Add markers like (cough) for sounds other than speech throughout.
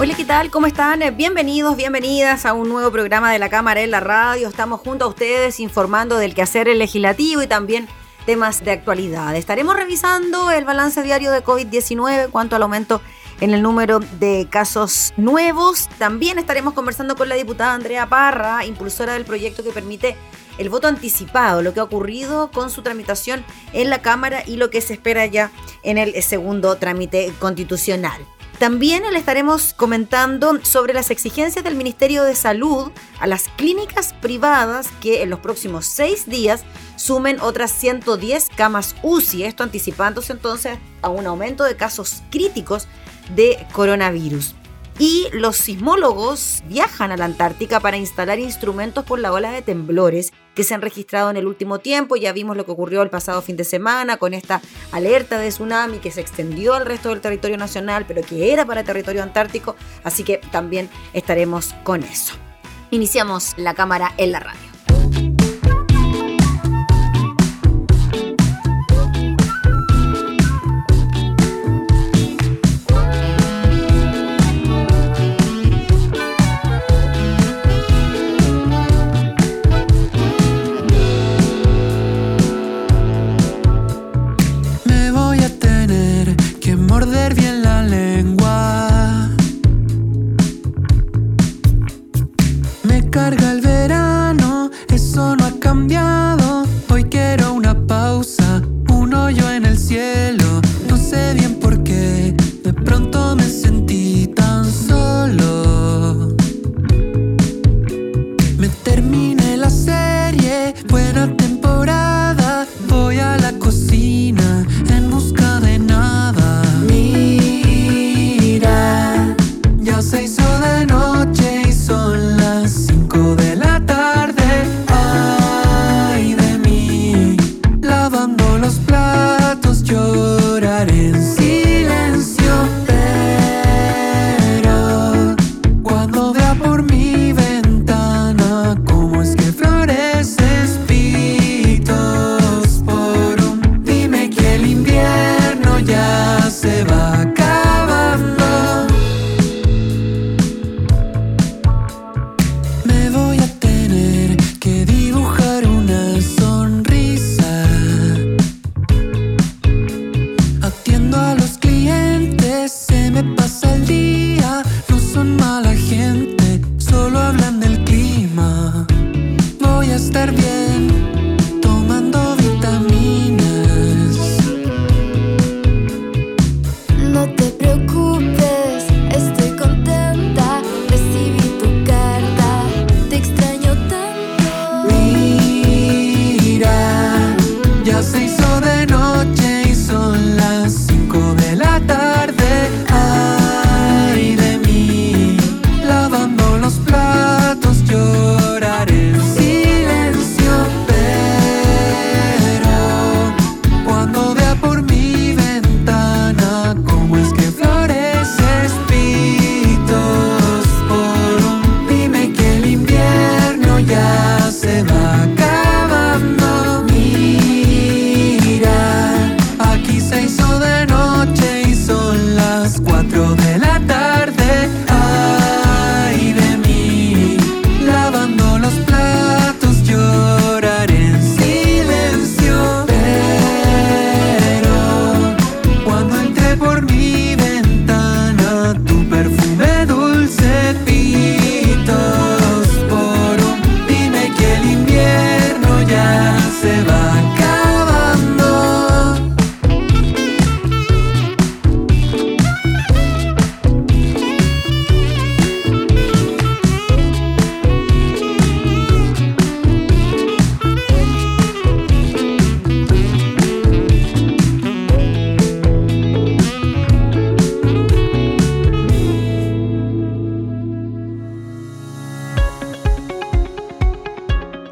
Hola, ¿qué tal? ¿Cómo están? Bienvenidos, bienvenidas a un nuevo programa de la Cámara en la Radio. Estamos junto a ustedes informando del quehacer legislativo y también temas de actualidad. Estaremos revisando el balance diario de COVID-19 cuanto al aumento en el número de casos nuevos. También estaremos conversando con la diputada Andrea Parra, impulsora del proyecto que permite el voto anticipado, lo que ha ocurrido con su tramitación en la Cámara y lo que se espera ya en el segundo trámite constitucional. También le estaremos comentando sobre las exigencias del Ministerio de Salud a las clínicas privadas que en los próximos seis días sumen otras 110 camas UCI, esto anticipándose entonces a un aumento de casos críticos de coronavirus. Y los sismólogos viajan a la Antártica para instalar instrumentos por la ola de temblores que se han registrado en el último tiempo. Ya vimos lo que ocurrió el pasado fin de semana con esta alerta de tsunami que se extendió al resto del territorio nacional, pero que era para el territorio antártico. Así que también estaremos con eso. Iniciamos la cámara en la radio.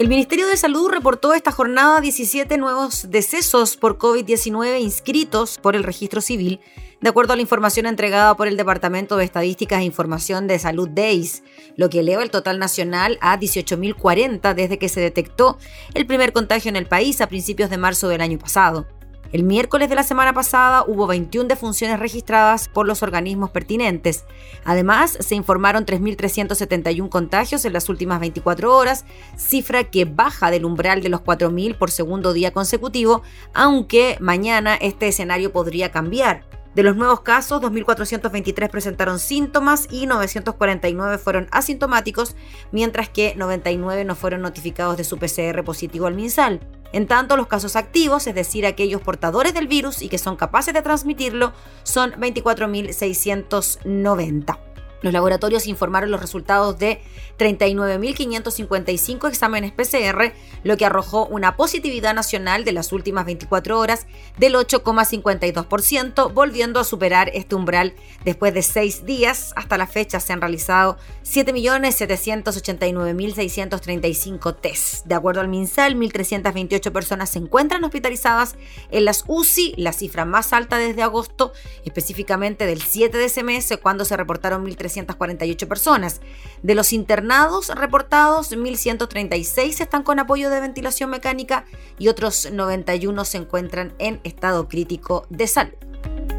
El Ministerio de Salud reportó esta jornada 17 nuevos decesos por COVID-19 inscritos por el registro civil, de acuerdo a la información entregada por el Departamento de Estadísticas e Información de Salud DEIS, lo que eleva el total nacional a 18.040 desde que se detectó el primer contagio en el país a principios de marzo del año pasado. El miércoles de la semana pasada hubo 21 defunciones registradas por los organismos pertinentes. Además, se informaron 3.371 contagios en las últimas 24 horas, cifra que baja del umbral de los 4.000 por segundo día consecutivo, aunque mañana este escenario podría cambiar. De los nuevos casos, 2.423 presentaron síntomas y 949 fueron asintomáticos, mientras que 99 no fueron notificados de su PCR positivo al MinSal. En tanto, los casos activos, es decir, aquellos portadores del virus y que son capaces de transmitirlo, son 24.690. Los laboratorios informaron los resultados de 39.555 exámenes PCR, lo que arrojó una positividad nacional de las últimas 24 horas del 8,52%, volviendo a superar este umbral después de seis días. Hasta la fecha se han realizado 7.789.635 tests. De acuerdo al MinSal, 1.328 personas se encuentran hospitalizadas en las UCI, la cifra más alta desde agosto, específicamente del 7 de ese mes, cuando se reportaron 1.300 348 personas. De los internados reportados, 1.136 están con apoyo de ventilación mecánica y otros 91 se encuentran en estado crítico de salud.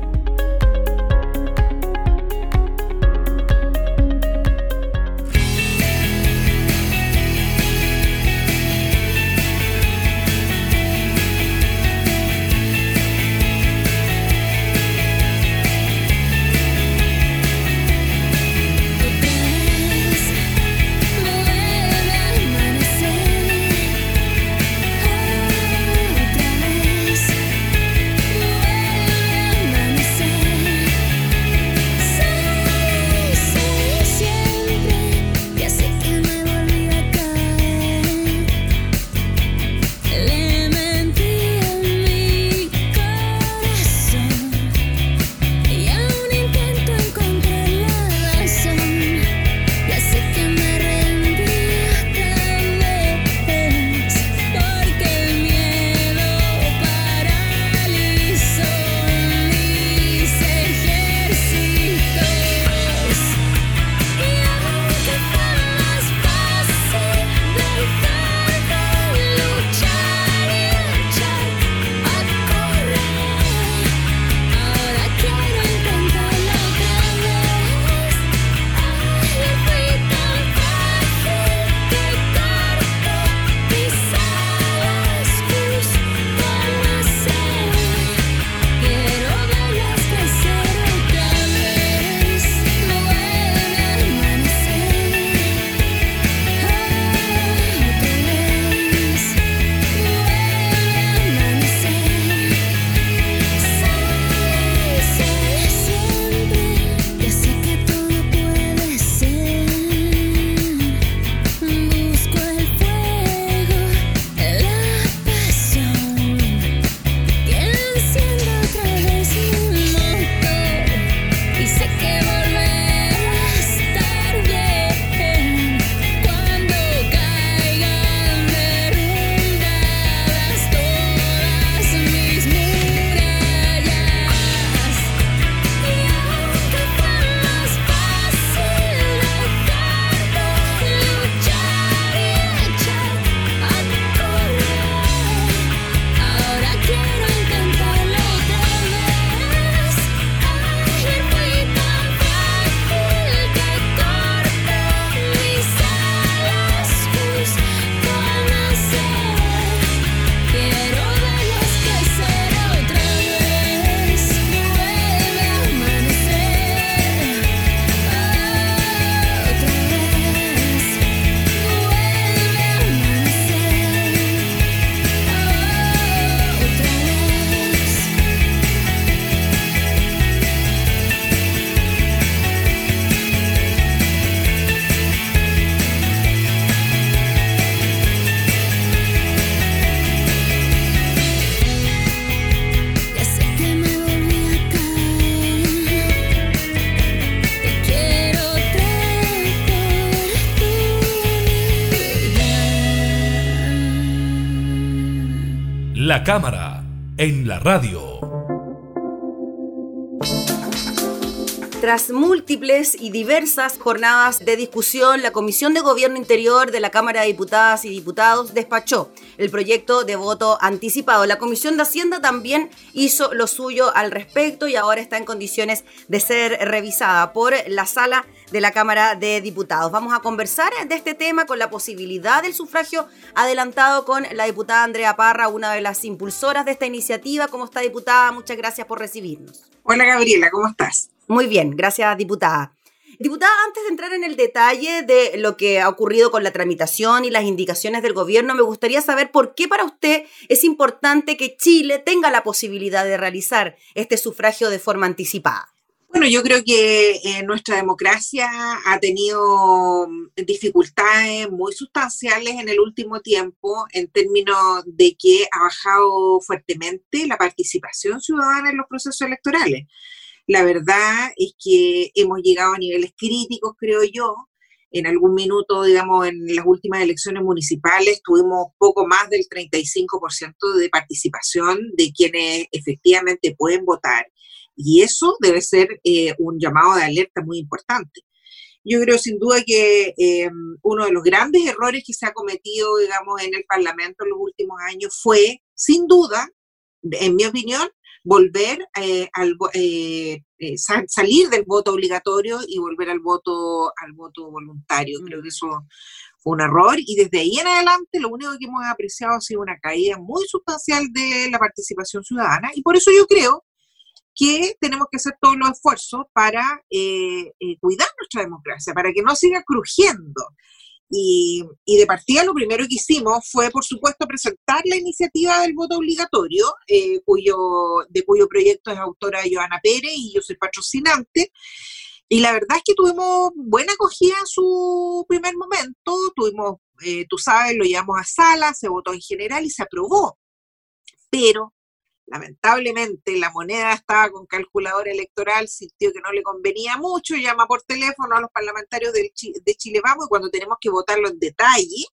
Cámara en la radio. Tras múltiples y diversas jornadas de discusión, la Comisión de Gobierno Interior de la Cámara de Diputadas y Diputados despachó el proyecto de voto anticipado. La Comisión de Hacienda también hizo lo suyo al respecto y ahora está en condiciones de ser revisada por la sala de la Cámara de Diputados. Vamos a conversar de este tema con la posibilidad del sufragio adelantado con la diputada Andrea Parra, una de las impulsoras de esta iniciativa. ¿Cómo está, diputada? Muchas gracias por recibirnos. Hola, Gabriela, ¿cómo estás? Muy bien, gracias, diputada. Diputada, antes de entrar en el detalle de lo que ha ocurrido con la tramitación y las indicaciones del gobierno, me gustaría saber por qué para usted es importante que Chile tenga la posibilidad de realizar este sufragio de forma anticipada. Bueno, yo creo que eh, nuestra democracia ha tenido mm, dificultades muy sustanciales en el último tiempo en términos de que ha bajado fuertemente la participación ciudadana en los procesos electorales. La verdad es que hemos llegado a niveles críticos, creo yo. En algún minuto, digamos, en las últimas elecciones municipales tuvimos poco más del 35% de participación de quienes efectivamente pueden votar y eso debe ser eh, un llamado de alerta muy importante. Yo creo sin duda que eh, uno de los grandes errores que se ha cometido, digamos, en el Parlamento en los últimos años fue, sin duda, en mi opinión, volver eh, al salir del voto obligatorio y volver al voto al voto voluntario. Creo que eso fue un error y desde ahí en adelante lo único que hemos apreciado ha sido una caída muy sustancial de la participación ciudadana y por eso yo creo que tenemos que hacer todos los esfuerzos para eh, eh, cuidar nuestra democracia, para que no siga crujiendo. Y, de partida lo primero que hicimos fue, por supuesto, presentar la iniciativa del voto obligatorio, eh, cuyo, de cuyo proyecto es autora Joana Pérez y yo soy patrocinante. Y la verdad es que tuvimos buena acogida en su primer momento, tuvimos, tú sabes, lo llevamos a sala, se votó en general y se aprobó. Pero Lamentablemente la moneda estaba con calculadora electoral, sintió que no le convenía mucho, llama por teléfono a los parlamentarios de Chile Vamos y cuando tenemos que votarlo en detalle,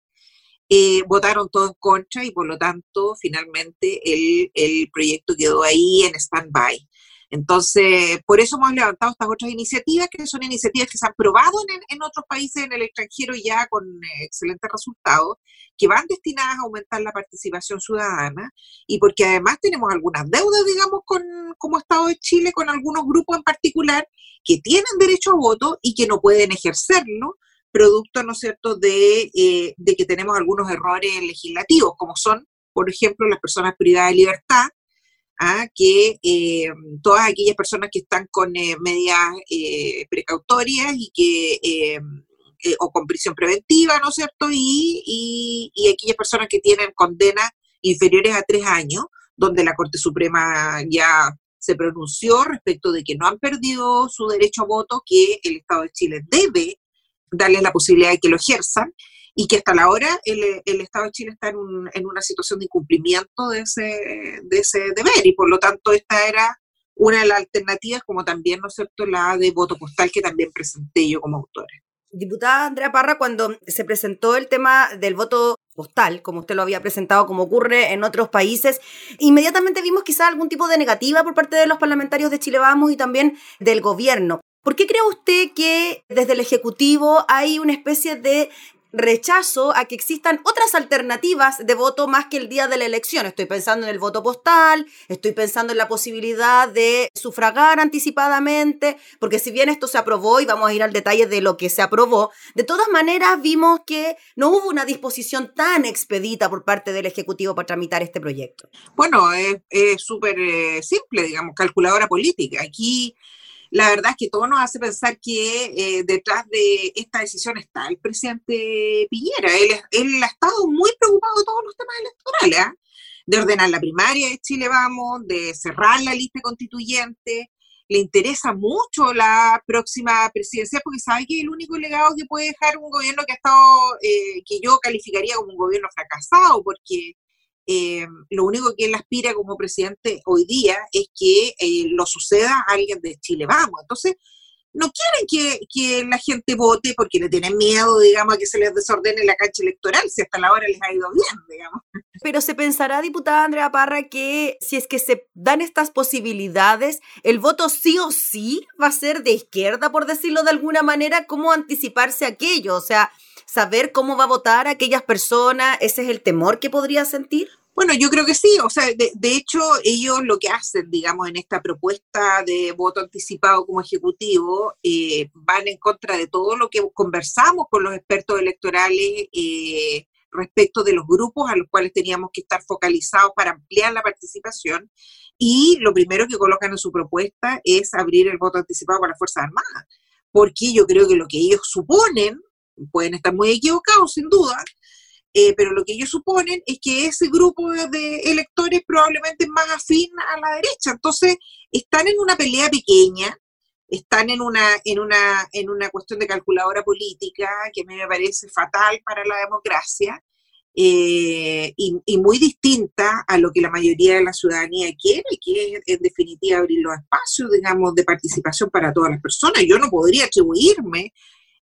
eh, votaron todos en contra y por lo tanto finalmente el, el proyecto quedó ahí en stand-by. Entonces, por eso hemos levantado estas otras iniciativas, que son iniciativas que se han probado en, otros países en el extranjero ya con eh, excelentes resultados, que van destinadas a aumentar la participación ciudadana y porque además tenemos algunas deudas, digamos, con como Estado de Chile, con algunos grupos en particular que tienen derecho a voto y que no pueden ejercerlo, producto, ¿no es cierto?, de, eh, de que tenemos algunos errores legislativos, como son, por ejemplo, las personas privadas de libertad, que eh, todas aquellas personas que están con eh, medidas eh, precautorias y que o con prisión preventiva, ¿no es cierto? Y, y, aquellas personas que tienen condenas inferiores a tres años, donde la Corte Suprema ya se pronunció respecto de que no han perdido su derecho a voto, que el Estado de Chile debe darles la posibilidad de que lo ejerzan y que hasta la hora el, Estado de Chile está en, una situación de incumplimiento de ese, de ese deber y por lo tanto esta era una de las alternativas, como también, ¿no es cierto?, la de voto postal que también presenté yo como autora. Diputada Andrea Parra, cuando se presentó el tema del voto postal, como usted lo había presentado, como ocurre en otros países, inmediatamente vimos quizá algún tipo de negativa por parte de los parlamentarios de Chile Vamos y también del gobierno. ¿Por qué cree usted que desde el Ejecutivo hay una especie de rechazo a que existan otras alternativas de voto más que el día de la elección. Estoy pensando en el voto postal, estoy pensando en la posibilidad de sufragar anticipadamente, porque si bien esto se aprobó y vamos a ir al detalle de lo que se aprobó, de todas maneras vimos que no hubo una disposición tan expedita por parte del Ejecutivo para tramitar este proyecto. Bueno, es súper eh, simple, digamos, calculadora política. Aquí la verdad es que todo nos hace pensar que eh, detrás de esta decisión está el presidente Piñera. Él, ha estado muy preocupado de todos los temas electorales, ¿ah? de ordenar la primaria de Chile Vamos, de cerrar la lista constituyente. Le interesa mucho la próxima presidencia porque sabe que el único legado que puede dejar un gobierno que ha estado, eh, que yo calificaría como un gobierno fracasado, porque eh, lo único que él aspira como presidente hoy día es que eh, lo suceda a alguien de Chile Vamos. Entonces, no quieren que, la gente vote porque le tienen miedo, digamos, a que se les desordene la cancha electoral, si hasta la hora les ha ido bien, digamos. Pero se pensará, diputada Andrea Parra, que si es que se dan estas posibilidades, el voto sí o sí va a ser de izquierda, por decirlo de alguna manera, ¿cómo anticiparse aquello? O sea, saber cómo va a votar aquellas personas, ese es el temor que podría sentir. Bueno, yo creo que sí, o sea, de, hecho ellos lo que hacen, digamos, en esta propuesta de voto anticipado como ejecutivo, eh, van en contra de todo lo que conversamos con los expertos electorales eh, respecto de los grupos a los cuales teníamos que estar focalizados para ampliar la participación. Y lo primero que colocan en su propuesta es abrir el voto anticipado para las Fuerzas Armadas, porque yo creo que lo que ellos suponen, pueden estar muy equivocados sin duda, eh, pero lo que ellos suponen es que ese grupo de electores probablemente es más afín a la derecha. Entonces, están en una pelea pequeña, están en una, en una, en una cuestión de calculadora política que a mí me parece fatal para la democracia eh, y, muy distinta a lo que la mayoría de la ciudadanía quiere, que es en definitiva abrir los espacios, digamos, de participación para todas las personas. Yo no podría atribuirme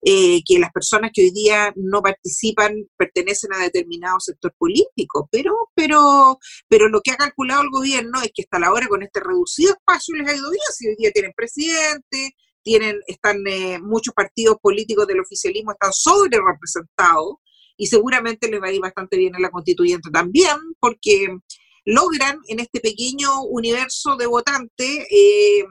eh, que las personas que hoy día no participan pertenecen a determinado sector político, pero, pero, pero lo que ha calculado el gobierno es que hasta la hora con este reducido espacio les ha ido bien, si hoy día tienen presidente, tienen, están eh, muchos partidos políticos del oficialismo están sobre representados y seguramente les va a ir bastante bien en la constituyente también, porque logran en este pequeño universo de votantes eh,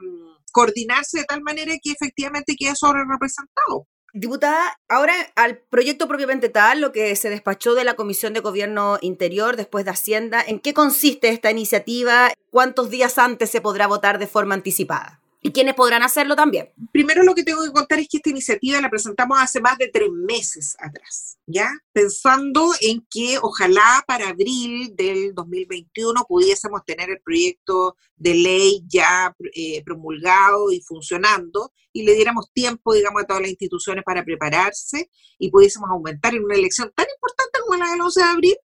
coordinarse de tal manera que efectivamente queda sobre representado. Diputada, ahora al proyecto propiamente tal, lo que se despachó de la Comisión de Gobierno Interior después de Hacienda, ¿en qué consiste esta iniciativa? ¿Cuántos días antes se podrá votar de forma anticipada? ¿Y quiénes podrán hacerlo también? Primero lo que tengo que contar es que esta iniciativa la presentamos hace más de tres meses atrás, ¿ya? Pensando en que ojalá para abril del 2021 pudiésemos tener el proyecto de ley ya eh, promulgado y funcionando y le diéramos tiempo, digamos, a todas las instituciones para prepararse y pudiésemos aumentar en una elección tan importante como la del 11 de abril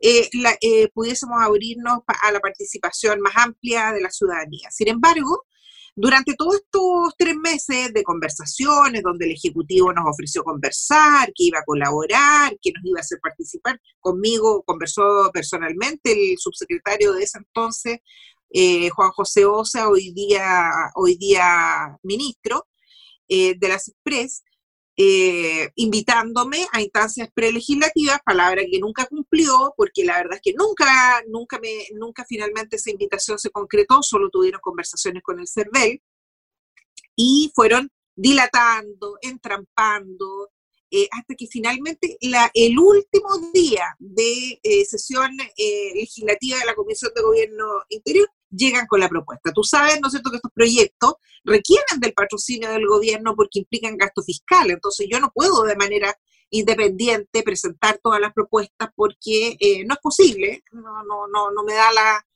eh, eh, pudiésemos abrirnos a la participación más amplia de la ciudadanía. Sin embargo, durante todos estos tres meses de conversaciones, donde el Ejecutivo nos ofreció conversar, que iba a colaborar, que nos iba a hacer participar, conmigo conversó personalmente el subsecretario de ese entonces, eh, Juan José Osa, hoy día, hoy día ministro eh, de las Express, eh, invitándome a instancias prelegislativas, palabra que nunca cumplió, porque la verdad es que nunca, nunca, me, nunca finalmente esa invitación se concretó, solo tuvieron conversaciones con el CERVEL. Y fueron dilatando, entrampando, eh, hasta que finalmente la, el último día de eh, sesión legislativa de la Comisión de Gobierno Interior llegan con la propuesta. Tú sabes, ¿no es cierto?, que estos proyectos requieren del patrocinio del gobierno porque implican gasto fiscal. Entonces yo no puedo de manera independiente presentar todas las propuestas porque eh, no es posible, no, no, no, no me da la,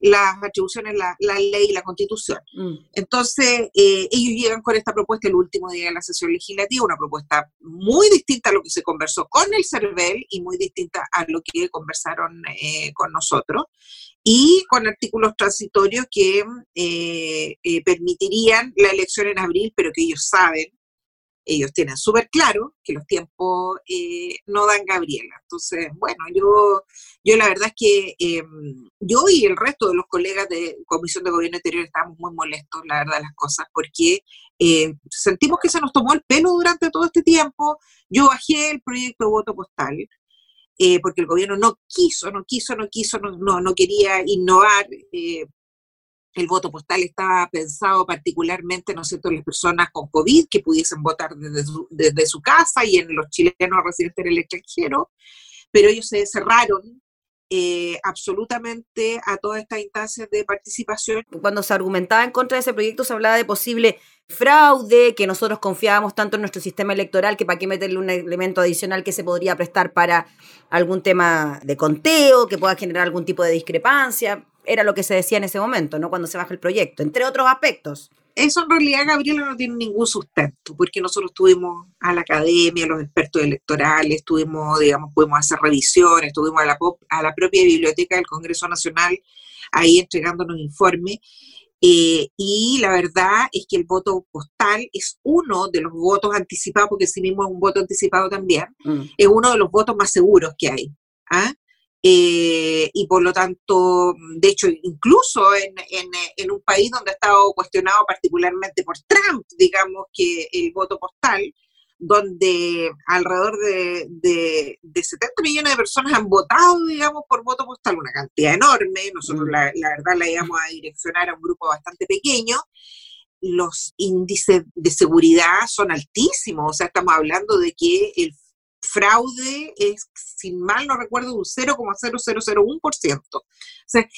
las atribuciones la, la ley y la constitución. Mm. Entonces, eh, ellos llegan con esta propuesta el último día de la sesión legislativa, una propuesta muy distinta a lo que se conversó con el CERVEL y muy distinta a lo que conversaron eh, con nosotros y con artículos transitorios que eh, eh, permitirían la elección en abril, pero que ellos saben, ellos tienen súper claro que los tiempos eh, no dan Gabriela. Entonces, bueno, yo, yo la verdad es que em, yo y el resto de los colegas de Comisión de Gobierno Interior estamos muy molestos, la verdad, las cosas, porque sentimos que se nos tomó el pelo durante todo este tiempo. Yo bajé el proyecto de voto postal, eh, porque el gobierno no quiso, no quiso, no quiso, no, no, quería innovar. Eh, el voto postal estaba pensado particularmente, ¿no es cierto?, las personas con COVID que pudiesen votar desde su, desde su casa y en los chilenos residentes en el extranjero, pero ellos se cerraron eh, absolutamente a todas estas instancias de participación. Cuando se argumentaba en contra de ese proyecto se hablaba de posible fraude, que nosotros confiábamos tanto en nuestro sistema electoral que para qué meterle un elemento adicional que se podría prestar para algún tema de conteo, que pueda generar algún tipo de discrepancia. Era lo que se decía en ese momento, ¿no? Cuando se baja el proyecto, entre otros aspectos eso en realidad, Gabriela, no tiene ningún sustento, porque nosotros tuvimos a la academia, a los expertos electorales, tuvimos, digamos, pudimos hacer revisiones, tuvimos a la, a la propia biblioteca del Congreso Nacional ahí entregándonos informes. Eh, y la verdad es que el voto postal es uno de los votos anticipados, porque sí mismo es un voto anticipado también, mm. es uno de los votos más seguros que hay. ¿ah? Eh, y por lo tanto, de hecho, incluso en, en, un país donde ha estado cuestionado particularmente por Trump, digamos que el voto postal, donde alrededor de, de, 70 millones de personas han votado, digamos, por voto postal, una cantidad enorme, nosotros mm. la, la verdad la íbamos a direccionar a un grupo bastante pequeño, los índices de seguridad son altísimos, o sea, estamos hablando de que el fraude es, sin mal no recuerdo, un 0,0001%. O sea,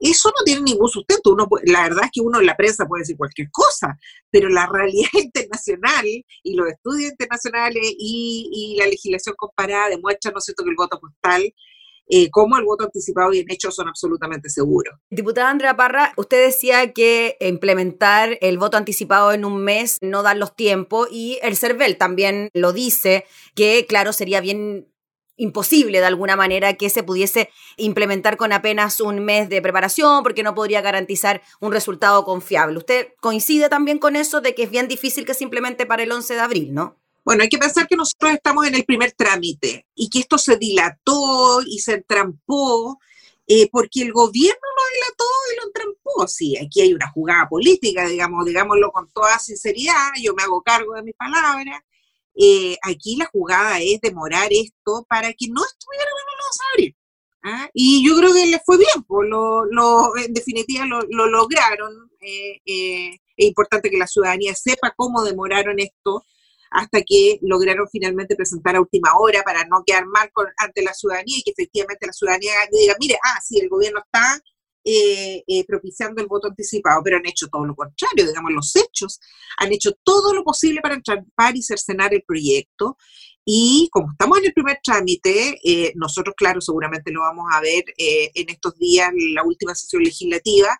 eso no tiene ningún sustento. Uno, la verdad es que uno en la prensa puede decir cualquier cosa, pero la realidad (laughs) internacional y los estudios internacionales y, y la legislación comparada demuestran, ¿no es cierto?, que el voto postal eh, como el voto anticipado bien hecho son absolutamente seguros. Diputada Andrea Parra, usted decía que implementar el voto anticipado en un mes no da los tiempos y el CERVEL también lo dice, que claro, sería bien imposible de alguna manera que se pudiese implementar con apenas un mes de preparación porque no podría garantizar un resultado confiable. ¿Usted coincide también con eso de que es bien difícil que se implemente para el 11 de abril, no? Bueno, hay que pensar que nosotros estamos en el primer trámite y que esto se dilató y se entrampó eh, porque el gobierno lo dilató y lo entrampó. Sí, aquí hay una jugada política, digamos, digámoslo con toda sinceridad, yo me hago cargo de mis palabras. Eh, aquí la jugada es demorar esto para que no estuviera en el 11 ¿ah? Y yo creo que les fue bien, pues lo, en definitiva lo, lo lograron. Eh, es importante que la ciudadanía sepa cómo demoraron esto hasta que lograron finalmente presentar a última hora para no quedar mal ante la ciudadanía y que efectivamente la ciudadanía diga, mire, ah, sí, el gobierno está eh, eh, propiciando el voto anticipado, pero han hecho todo lo contrario, digamos, los hechos, han hecho todo lo posible para entrampar y cercenar el proyecto. Y como estamos en el primer trámite, eh, nosotros, claro, seguramente lo vamos a ver en estos días, la última sesión legislativa,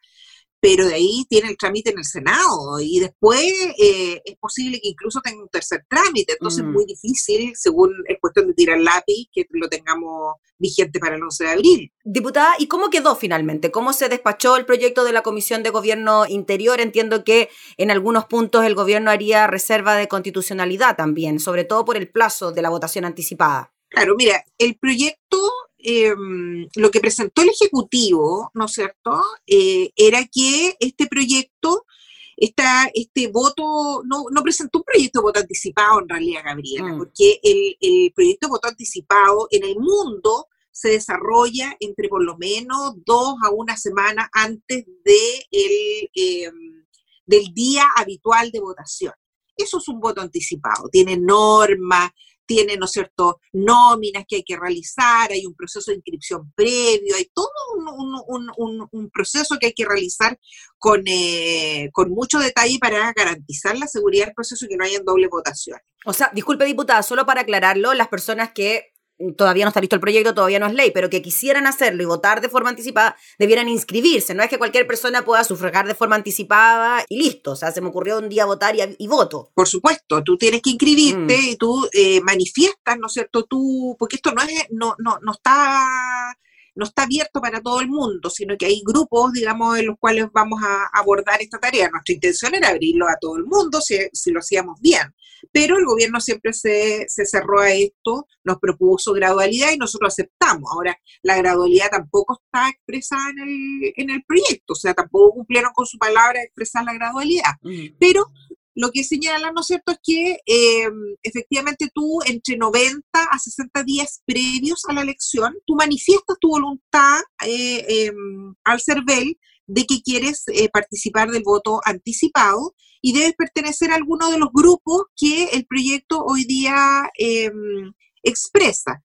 pero de ahí tiene el trámite en el Senado y después eh, es posible que incluso tenga un tercer trámite, entonces es mm. muy difícil, según es cuestión de tirar lápiz, que lo tengamos vigente para el 11 de abril. Diputada, ¿y cómo quedó finalmente? ¿Cómo se despachó el proyecto de la Comisión de Gobierno Interior? Entiendo que en algunos puntos el gobierno haría reserva de constitucionalidad también, sobre todo por el plazo de la votación anticipada. Claro, mira, el proyecto Em, lo que presentó el Ejecutivo, ¿no es cierto?, eh, era que este proyecto, esta, este voto, no, no, presentó un proyecto de voto anticipado en realidad, Gabriela, mm. porque el, el, proyecto de voto anticipado en el mundo se desarrolla entre por lo menos dos a una semana antes de el, em, del día habitual de votación. Eso es un voto anticipado, tiene normas, tiene, ¿no es cierto?, nóminas que hay que realizar, hay un proceso de inscripción previo, hay todo un, proceso que hay que realizar con, eh, con mucho detalle para garantizar la seguridad del proceso y que no haya doble votación. O sea, disculpe diputada, solo para aclararlo, las personas que todavía no está listo el proyecto, todavía no es ley, pero que quisieran hacerlo y votar de forma anticipada, debieran inscribirse. No es que cualquier persona pueda sufragar de forma anticipada y listo. O sea, se me ocurrió un día votar y, voto. Por supuesto, tú tienes que inscribirte mm. y tú eh, manifiestas, ¿no es cierto? Tú, porque esto no es, no, no, no está no está abierto para todo el mundo, sino que hay grupos, digamos, en los cuales vamos a abordar esta tarea. Nuestra intención era abrirlo a todo el mundo si, si lo hacíamos bien, pero el gobierno siempre se, se, cerró a esto, nos propuso gradualidad y nosotros aceptamos. Ahora, la gradualidad tampoco está expresada en el, en el proyecto, o sea, tampoco cumplieron con su palabra de expresar la gradualidad, pero lo que señalan, ¿no es cierto?, es que em, efectivamente tú entre 90 a 60 días previos a la elección, tú manifiestas tu voluntad eh, em, al CERVEL de que quieres eh, participar del voto anticipado y debes pertenecer a alguno de los grupos que el proyecto hoy día em, expresa.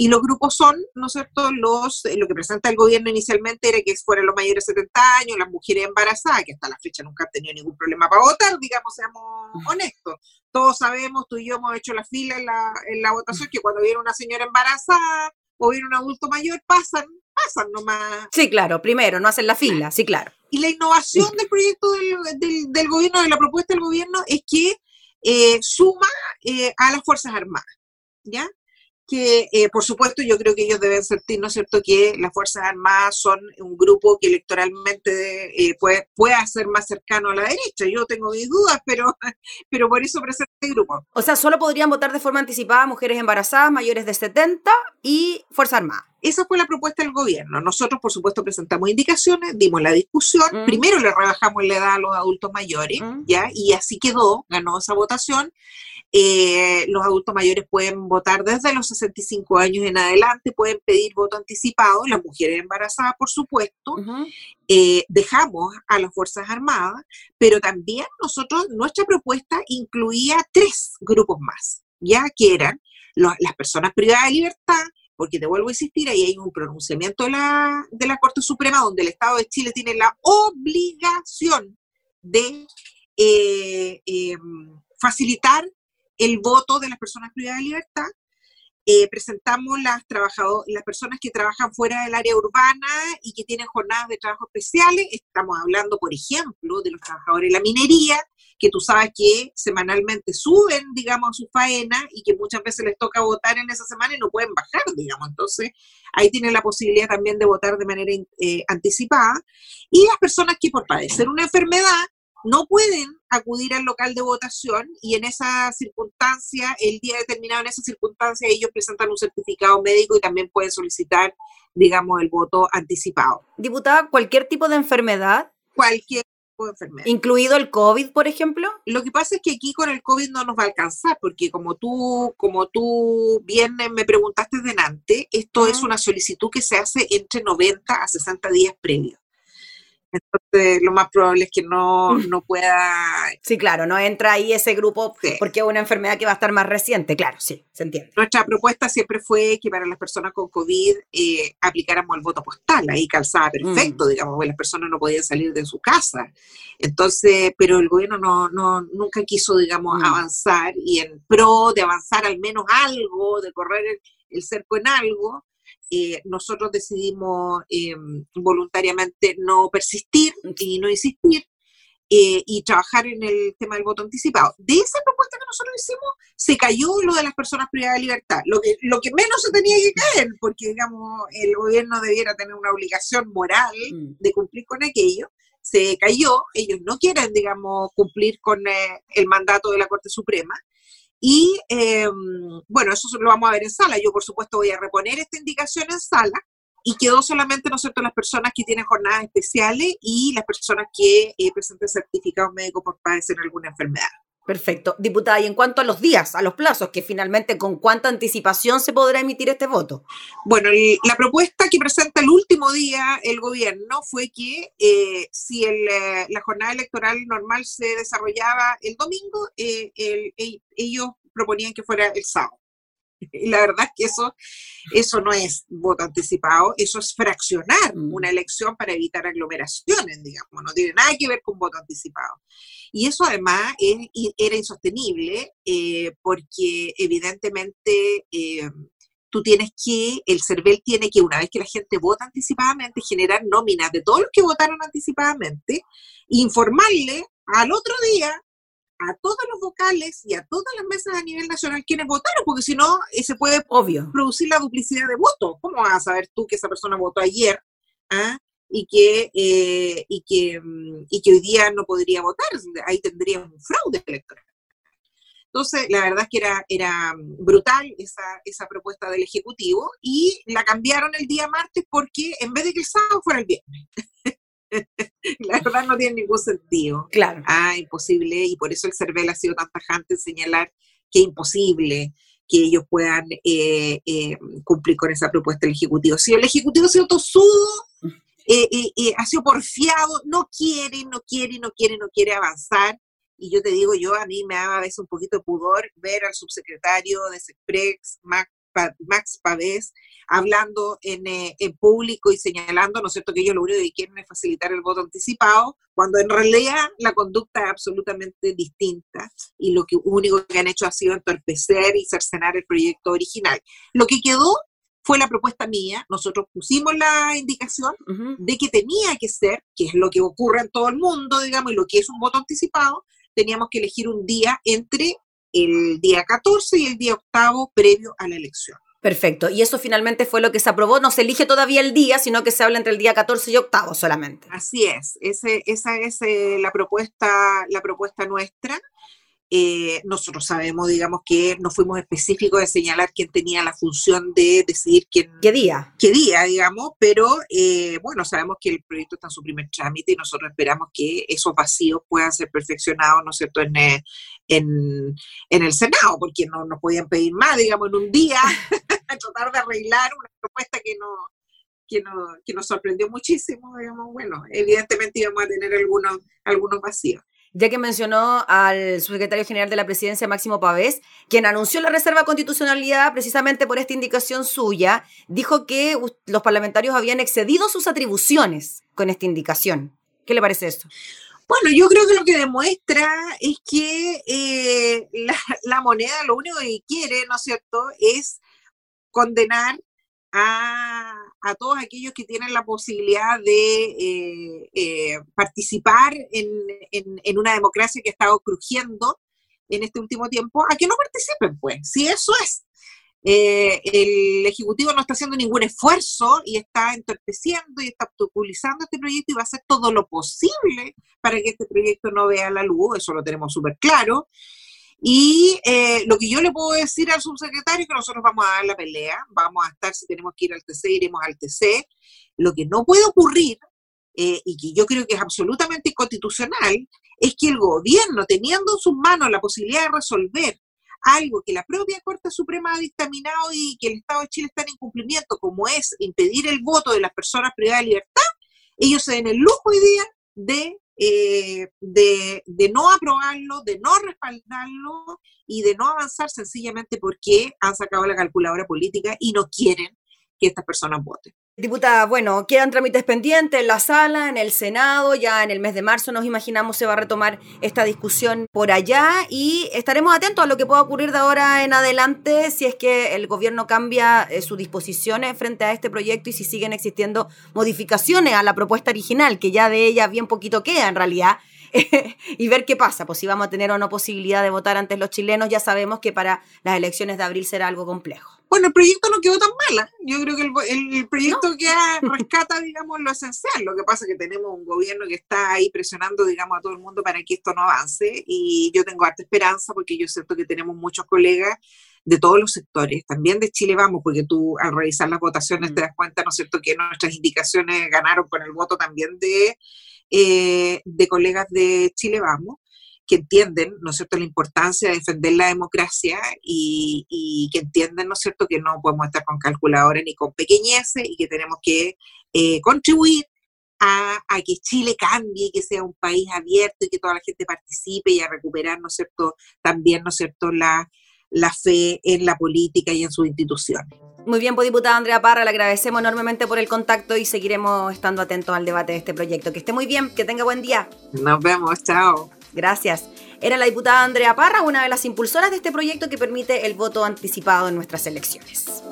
Y los grupos son, ¿no es cierto?, los, eh, lo que presenta el gobierno inicialmente era que fueran los mayores de 70 años, las mujeres embarazadas, que hasta la fecha nunca han tenido ningún problema para votar, digamos, seamos honestos. Todos sabemos, tú y yo hemos hecho la fila en la, en la votación, que cuando viene una señora embarazada o viene un adulto mayor, pasan, pasan nomás. Sí, claro, primero, no hacen la fila, sí, claro. Y la innovación del proyecto del, del, gobierno, de la propuesta del gobierno, es que eh, suma eh, a las Fuerzas Armadas, ¿ya? Que, eh, por supuesto, yo creo que ellos deben sentir, ¿no es cierto?, que las Fuerzas Armadas son un grupo que electoralmente eh, puede, ser más cercano a la derecha. Yo tengo mis dudas, pero, (laughs) pero por eso presento este grupo. O sea, solo podrían votar de forma anticipada mujeres embarazadas mayores de 70 y Fuerza Armada. Esa fue la propuesta del gobierno. Nosotros, por supuesto, presentamos indicaciones, dimos la discusión. Mm. Primero le rebajamos la edad a los adultos mayores, mm. ¿ya? Y así quedó, ganó esa votación. Eh, los adultos mayores pueden votar desde los 65 años en adelante, pueden pedir voto anticipado, las mujeres embarazadas, por supuesto. Eh, dejamos a las Fuerzas Armadas, pero también nosotros, nuestra propuesta incluía tres grupos más, ya que eran las personas privadas de libertad, porque te vuelvo a insistir, ahí hay un pronunciamiento de la, de la Corte Suprema donde el Estado de Chile tiene la obligación de eh, em, facilitar el voto de las personas privadas de libertad. Eh, presentamos las, las personas que trabajan fuera del área urbana y que tienen jornadas de trabajo especiales. Estamos hablando, por ejemplo, de los trabajadores de la minería, que tú sabes que semanalmente suben, digamos, a su faena y que muchas veces les toca votar en esa semana y no pueden bajar, digamos. Entonces, ahí tienen la posibilidad también de votar de manera eh, anticipada. Y las personas que por padecer una enfermedad no pueden acudir al local de votación y en esa circunstancia, el día determinado en esa circunstancia, ellos presentan un certificado médico y también pueden solicitar, digamos, el voto anticipado. Diputada, ¿cualquier tipo de enfermedad? Cualquier tipo de enfermedad. ¿Incluido el COVID, por ejemplo? Lo que pasa es que aquí con el COVID no nos va a alcanzar, porque como tú, como tú bien me preguntaste delante, esto es una solicitud que se hace entre 90 a 60 días previos. Entonces, lo más probable es que no, mm. no pueda... Sí, claro, no entra ahí ese grupo porque es una enfermedad que va a estar más reciente, claro, sí, se entiende. Nuestra propuesta siempre fue que para las personas con COVID eh, aplicáramos el voto postal, ahí calzaba perfecto, mm. digamos, porque las personas no podían salir de su casa. Entonces, pero el gobierno no, no nunca quiso, digamos, mm. avanzar y en pro de avanzar al menos algo, de correr el cerco en algo, eh, nosotros decidimos eh, voluntariamente no persistir y no insistir eh, y trabajar en el tema del voto anticipado. De esa propuesta que nosotros hicimos, se cayó lo de las personas privadas de libertad, lo que, lo que menos se tenía que caer, porque digamos, el gobierno debiera tener una obligación moral mm. de cumplir con aquello. Se cayó, ellos no quieren, digamos, cumplir con el mandato de la Corte Suprema, y em, bueno, eso lo vamos a ver en sala. Yo, por supuesto, voy a reponer esta indicación en sala y quedó solamente, ¿no es cierto?, las personas que tienen jornadas especiales y las personas que eh, presenten certificados médicos por padecer alguna enfermedad. Perfecto. Diputada, y en cuanto a los días, a los plazos, que finalmente con cuánta anticipación se podrá emitir este voto. Bueno, la propuesta que presenta el último día el gobierno fue que eh, si eh, la jornada electoral normal se desarrollaba el domingo, eh, ellos proponían que fuera el sábado. (laughs) Y la verdad es que eso, eso no es voto anticipado, eso es fraccionar mm. una elección para evitar aglomeraciones, digamos, no tiene nada que ver con voto anticipado. Y eso además era insostenible eh, porque evidentemente eh, tú tienes que, el CERVEL tiene que, una vez que la gente vota anticipadamente, generar nóminas de todos los que votaron anticipadamente, informarle al otro día a todos los vocales y a todas las mesas a nivel nacional quienes votaron, porque si no, eh, se puede Obvio. producir la duplicidad de votos. ¿Cómo vas a saber tú que esa persona votó ayer ah? y, que, eh, y, que, mm, y que hoy día no podría votar? Ahí tendríamos un fraude electoral. Entonces, la verdad es que era, era brutal esa, esa propuesta del Ejecutivo y la cambiaron el día martes porque en vez de que el sábado fuera el viernes. (laughs) (laughs) la verdad no tiene ningún sentido. Claro. Ah, imposible, y por eso el CERVEL ha sido tan tajante en señalar que es imposible que ellos puedan eh, eh, cumplir con esa propuesta del Ejecutivo. Si el Ejecutivo ha sido tosudo, eh, ha sido porfiado, no quiere, no quiere, no quiere, no quiere avanzar. Y yo te digo, yo a mí me da a veces un poquito de pudor ver al subsecretario de SEPREX, Mac Max Pavés, hablando eh, en, público y señalando, ¿no es cierto?, que ellos lo único que quieren es facilitar el voto anticipado, cuando en realidad la conducta es absolutamente distinta y lo que único que han hecho ha sido entorpecer y cercenar el proyecto original. Lo que quedó fue la propuesta mía, nosotros pusimos la indicación de que tenía que ser, que es lo que ocurre en todo el mundo, digamos, y lo que es un voto anticipado, teníamos que elegir un día entre el día 14 y el día octavo previo a la elección. Perfecto. Y eso finalmente fue lo que se aprobó. No se elige todavía el día, sino que se habla entre el día 14 y octavo solamente. Así es. Ese, esa es eh, la, propuesta, la propuesta nuestra. Eh, nosotros sabemos, digamos, que no fuimos específicos de señalar quién tenía la función de decidir quién... ¿Qué día? ¿Qué día, digamos? Pero, eh, bueno, sabemos que el proyecto está en su primer trámite y nosotros esperamos que esos vacíos puedan ser perfeccionados, ¿no es cierto?, en, eh, en, en el Senado, porque no nos podían pedir más, digamos, en un día, (laughs) (laughs) tratar de arreglar una propuesta que no, que, no, que nos sorprendió muchísimo, digamos, bueno, evidentemente íbamos a tener algunos, algunos vacíos ya que mencionó al subsecretario general de la presidencia, Máximo Pavés, quien anunció la reserva constitucionalidad precisamente por esta indicación suya, dijo que los parlamentarios habían excedido sus atribuciones con esta indicación. ¿Qué le parece eso? Bueno, yo creo que lo que demuestra es que eh, (laughs) la, moneda lo único que quiere, ¿no es cierto?, es condenar a, todos aquellos que tienen la posibilidad de eh, eh, participar en, una democracia que ha estado crujiendo en este último tiempo, a que no participen, pues. Si eso es, eh, el Ejecutivo no está haciendo ningún esfuerzo y está entorpeciendo y está obstaculizando este proyecto y va a hacer todo lo posible para que este proyecto no vea la luz, eso lo tenemos súper claro. Y eh, lo que yo le puedo decir al subsecretario es que nosotros vamos a dar la pelea, vamos a estar, si tenemos que ir al TC, iremos al TC. Lo que no puede ocurrir, eh, y que yo creo que es absolutamente inconstitucional, es que el gobierno, teniendo en sus manos la posibilidad de resolver algo que la propia Corte Suprema ha dictaminado y que el Estado de Chile está en incumplimiento, como es impedir el voto de las personas privadas de libertad, ellos se den el lujo hoy día de eh, de, de, no aprobarlo, de no respaldarlo y de no avanzar sencillamente porque han sacado la calculadora política y no quieren que estas personas voten. Diputada, bueno, quedan trámites pendientes en la sala, en el Senado, ya en el mes de marzo nos imaginamos se va a retomar esta discusión por allá y estaremos atentos a lo que pueda ocurrir de ahora en adelante si es que el gobierno cambia eh, sus disposiciones frente a este proyecto y si siguen existiendo modificaciones a la propuesta original, que ya de ella bien poquito queda en realidad. (laughs) y ver qué pasa, pues si vamos a tener o no posibilidad de votar antes los chilenos, ya sabemos que para las elecciones de abril será algo complejo. Bueno, el proyecto no quedó tan mala. Yo creo que el, proyecto que (laughs) rescata, digamos, lo esencial. Lo que pasa es que tenemos un gobierno que está ahí presionando, digamos, a todo el mundo para que esto no avance. Y yo tengo harta esperanza porque yo siento que tenemos muchos colegas de todos los sectores, también de Chile Vamos, porque tú al revisar las votaciones te mm. das cuenta, ¿no es cierto?, que nuestras indicaciones ganaron con el voto también de, eh, de colegas de Chile Vamos que entienden, ¿no es cierto?, la importancia de defender la democracia y, que entienden, ¿no es cierto?, que no podemos estar con calculadores ni con pequeñeces y que tenemos que eh, contribuir a, que Chile cambie, que sea un país abierto y que toda la gente participe y a recuperar, ¿no es cierto?, también, ¿no es cierto?, la, la fe en la política y en sus instituciones. Muy bien, pues diputada Andrea Parra, le agradecemos enormemente por el contacto y seguiremos estando atentos al debate de este proyecto. Que esté muy bien, que tenga buen día. Nos vemos, chao. Gracias. Era la diputada Andrea Parra, una de las impulsoras de este proyecto que permite el voto anticipado en nuestras elecciones.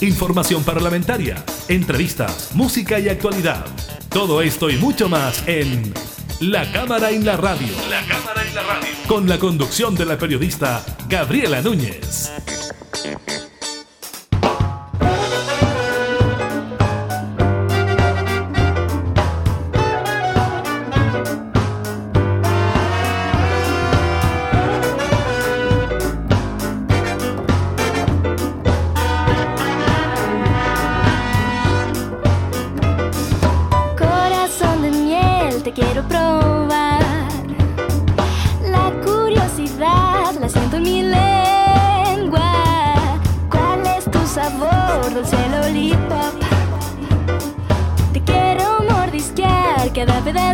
Información parlamentaria, entrevistas, música y actualidad. Todo esto y mucho más en La Cámara en la Radio. La Cámara en la Radio. Con la conducción de la periodista Gabriela Núñez.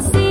Deseo.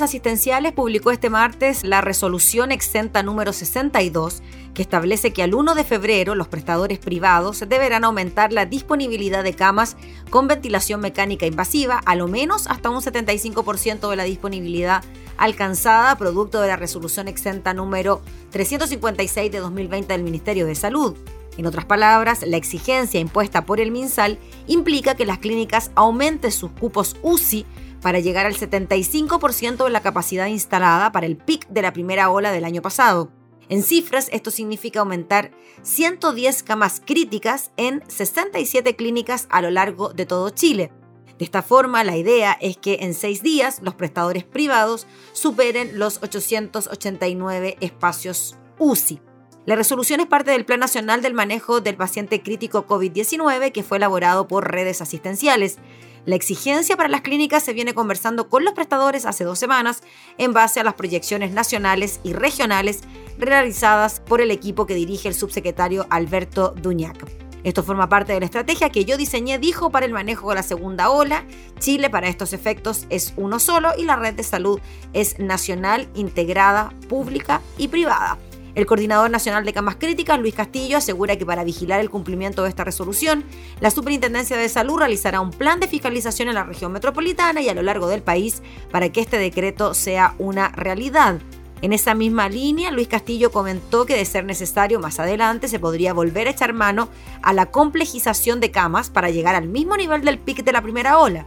Asistenciales publicó este martes la resolución exenta número 62 que establece que al 1 de febrero los prestadores privados deberán aumentar la disponibilidad de camas con ventilación mecánica invasiva a lo menos hasta un 75% de la disponibilidad alcanzada producto de la resolución exenta número 356 de 2020 del Ministerio de Salud. En otras palabras, la exigencia impuesta por el MinSal implica que las clínicas aumenten sus cupos UCI para llegar al 75% de la capacidad instalada para el pic de la primera ola del año pasado. En cifras, esto significa aumentar 110 camas críticas en 67 clínicas a lo largo de todo Chile. De esta forma, la idea es que en seis días los prestadores privados superen los 889 espacios UCI. La resolución es parte del Plan Nacional del Manejo del Paciente Crítico COVID-19 que fue elaborado por redes asistenciales. La exigencia para las clínicas se viene conversando con los prestadores hace dos semanas en base a las proyecciones nacionales y regionales realizadas por el equipo que dirige el subsecretario Alberto Duñac. Esto forma parte de la estrategia que yo diseñé, dijo, para el manejo de la segunda ola. Chile para estos efectos es uno solo y la red de salud es nacional, integrada, pública y privada. El coordinador nacional de camas críticas, Luis Castillo, asegura que para vigilar el cumplimiento de esta resolución, la Superintendencia de Salud realizará un plan de fiscalización en la región metropolitana y a lo largo del país para que este decreto sea una realidad. En esa misma línea, Luis Castillo comentó que de ser necesario más adelante se podría volver a echar mano a la complejización de camas para llegar al mismo nivel del pic de la primera ola.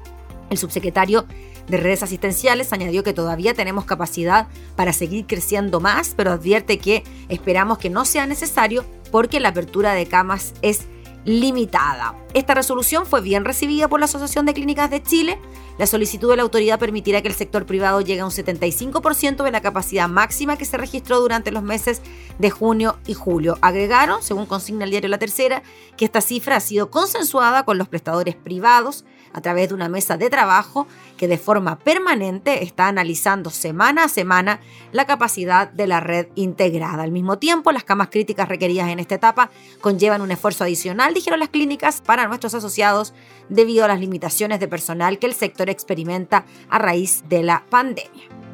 El subsecretario de redes asistenciales añadió que todavía tenemos capacidad para seguir creciendo más, pero advierte que esperamos que no sea necesario porque la apertura de camas es limitada. Esta resolución fue bien recibida por la Asociación de Clínicas de Chile. La solicitud de la autoridad permitirá que el sector privado llegue a un 75% de la capacidad máxima que se registró durante los meses de junio y julio. Agregaron, según consigna el diario La Tercera, que esta cifra ha sido consensuada con los prestadores privados a través de una mesa de trabajo que de forma permanente está analizando semana a semana la capacidad de la red integrada. Al mismo tiempo, las camas críticas requeridas en esta etapa conllevan un esfuerzo adicional, dijeron las clínicas, para nuestros asociados debido a las limitaciones de personal que el sector experimenta a raíz de la pandemia.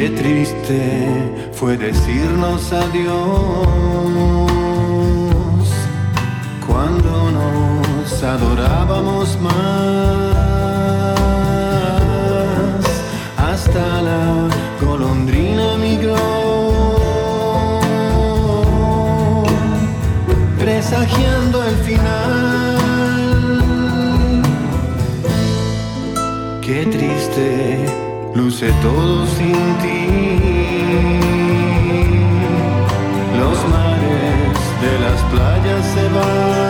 Qué triste fue decirnos adiós cuando nos adorábamos más. Luce todo sin ti. Los mares de las playas se van,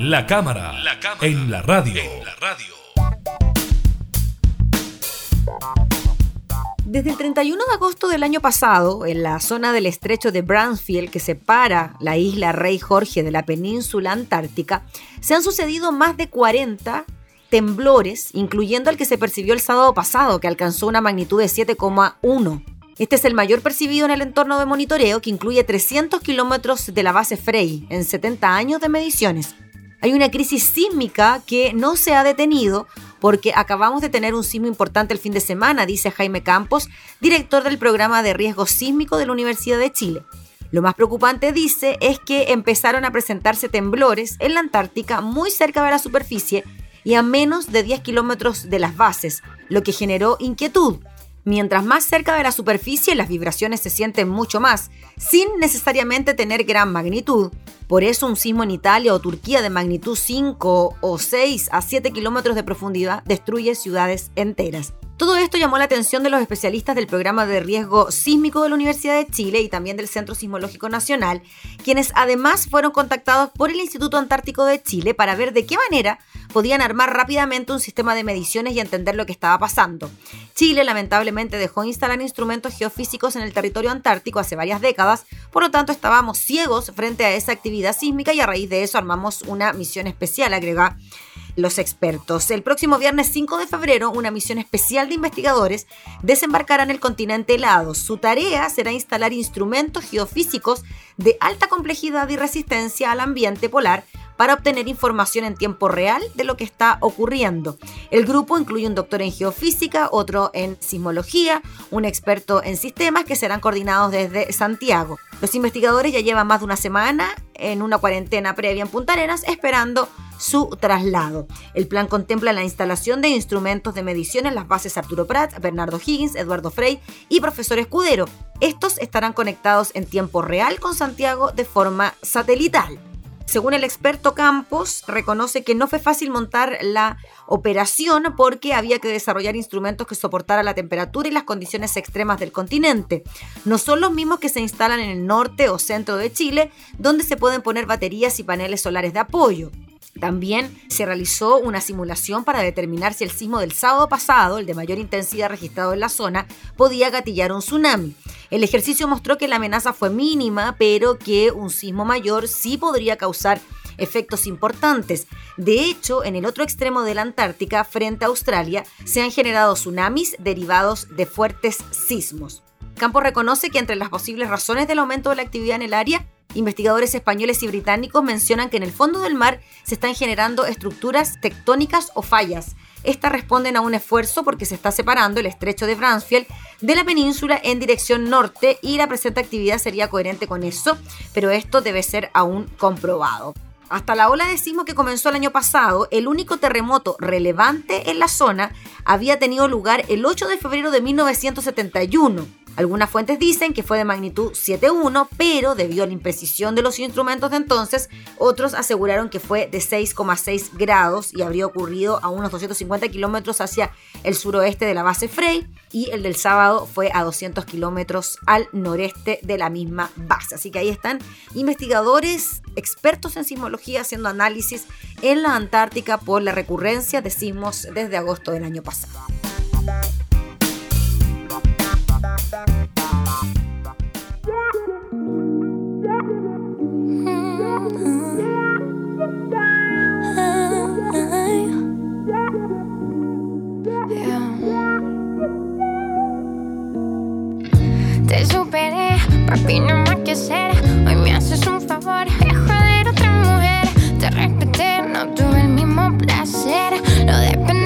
La cámara, en, la radio. Desde el 31 de agosto del año pasado, en la zona del estrecho de Bransfield que separa la isla Rey Jorge de la península antártica, se han sucedido más de 40 temblores, incluyendo el que se percibió el sábado pasado, que alcanzó una magnitud de 7,1. Este es el mayor percibido en el entorno de monitoreo, que incluye 300 kilómetros de la base Frey en 70 años de mediciones. Hay una crisis sísmica que no se ha detenido porque acabamos de tener un sismo importante el fin de semana, dice Jaime Campos, director del programa de riesgo sísmico de la Universidad de Chile. Lo más preocupante, dice, es que empezaron a presentarse temblores en la Antártica muy cerca de la superficie y a menos de 10 kilómetros de las bases, lo que generó inquietud. Mientras más cerca de la superficie, las vibraciones se sienten mucho más, sin necesariamente tener gran magnitud. Por eso un sismo en Italia o Turquía de magnitud 5 o 6 a 7 kilómetros de profundidad destruye ciudades enteras. Todo esto llamó la atención de los especialistas del programa de riesgo sísmico de la Universidad de Chile y también del Centro Sismológico Nacional, quienes además fueron contactados por el Instituto Antártico de Chile para ver de qué manera podían armar rápidamente un sistema de mediciones y entender lo que estaba pasando. Chile lamentablemente dejó instalar instrumentos geofísicos en el territorio antártico hace varias décadas, por lo tanto estábamos ciegos frente a esa actividad sísmica y a raíz de eso armamos una misión especial, agrega los expertos. El próximo viernes 5 de febrero, una misión especial de investigadores desembarcará en el continente helado. Su tarea será instalar instrumentos geofísicos de alta complejidad y resistencia al ambiente polar para obtener información en tiempo real de lo que está ocurriendo. El grupo incluye un doctor en geofísica, otro en sismología, un experto en sistemas que serán coordinados desde Santiago. Los investigadores ya llevan más de una semana en una cuarentena previa en Punta Arenas esperando su traslado. El plan contempla la instalación de instrumentos de medición en las bases Arturo Prat, Bernardo Higgins, Eduardo Frey y profesor Escudero. Estos estarán conectados en tiempo real con Santiago de forma satelital. Según el experto Campos, reconoce que no fue fácil montar la operación porque había que desarrollar instrumentos que soportaran la temperatura y las condiciones extremas del continente. No son los mismos que se instalan en el norte o centro de Chile, donde se pueden poner baterías y paneles solares de apoyo. También se realizó una simulación para determinar si el sismo del sábado pasado, el de mayor intensidad registrado en la zona, podía gatillar un tsunami. El ejercicio mostró que la amenaza fue mínima, pero que un sismo mayor sí podría causar efectos importantes. De hecho, en el otro extremo de la Antártica, frente a Australia, se han generado tsunamis derivados de fuertes sismos. Campos reconoce que entre las posibles razones del aumento de la actividad en el área Investigadores españoles y británicos mencionan que en el fondo del mar se están generando estructuras tectónicas o fallas. Estas responden a un esfuerzo porque se está separando el estrecho de Bransfield de la península en dirección norte y la presente actividad sería coherente con eso, pero esto debe ser aún comprobado. Hasta la ola de sismo que comenzó el año pasado, el único terremoto relevante en la zona había tenido lugar el 8 de febrero de 1971 algunas fuentes dicen que fue de magnitud 7.1, pero debido a la imprecisión de los instrumentos de entonces, otros aseguraron que fue de 6,6 grados y habría ocurrido a unos 250 kilómetros hacia el suroeste de la base Frey y el del sábado fue a 200 kilómetros al noreste de la misma base. Así que ahí están investigadores expertos en sismología haciendo análisis en la Antártica por la recurrencia de sismos desde agosto del año pasado. Te superé, papi, no más que hacer. Hoy me haces un favor, deja de otra mujer. Te respeté, no tuve el mismo placer. Lo depende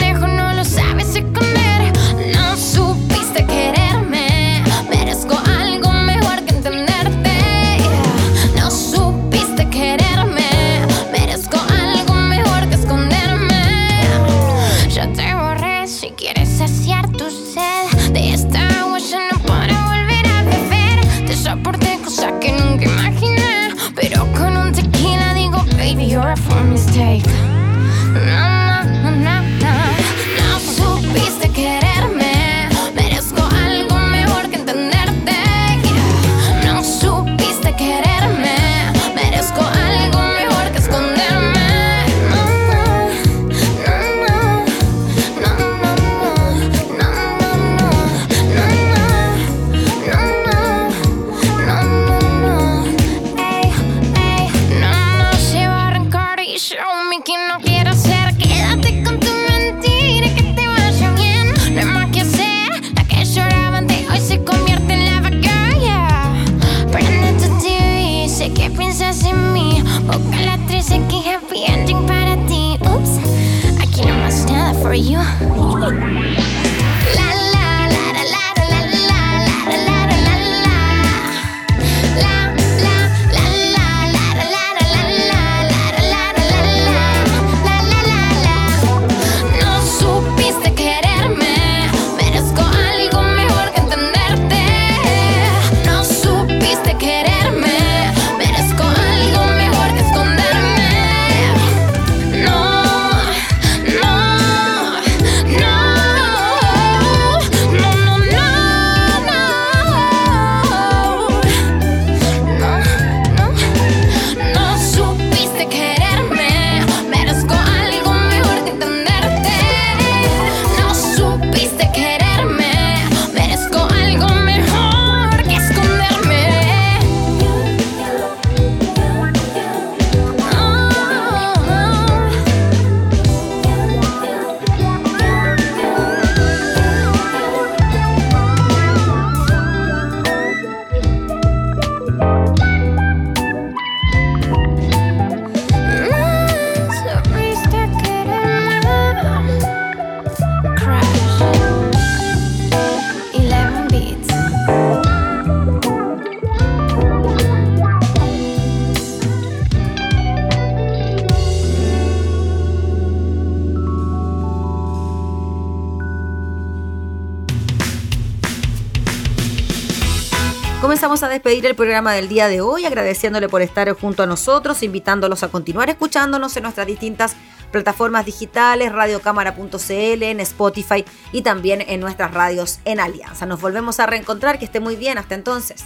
despedir el programa del día de hoy, agradeciéndole por estar junto a nosotros, invitándolos a continuar escuchándonos en nuestras distintas plataformas digitales, radiocámara.cl, en Spotify y también en nuestras radios en Alianza. Nos volvemos a reencontrar, que esté muy bien, hasta entonces.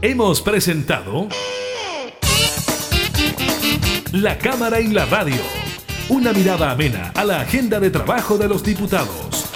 Hemos presentado La Cámara y la Radio, una mirada amena a la agenda de trabajo de los diputados.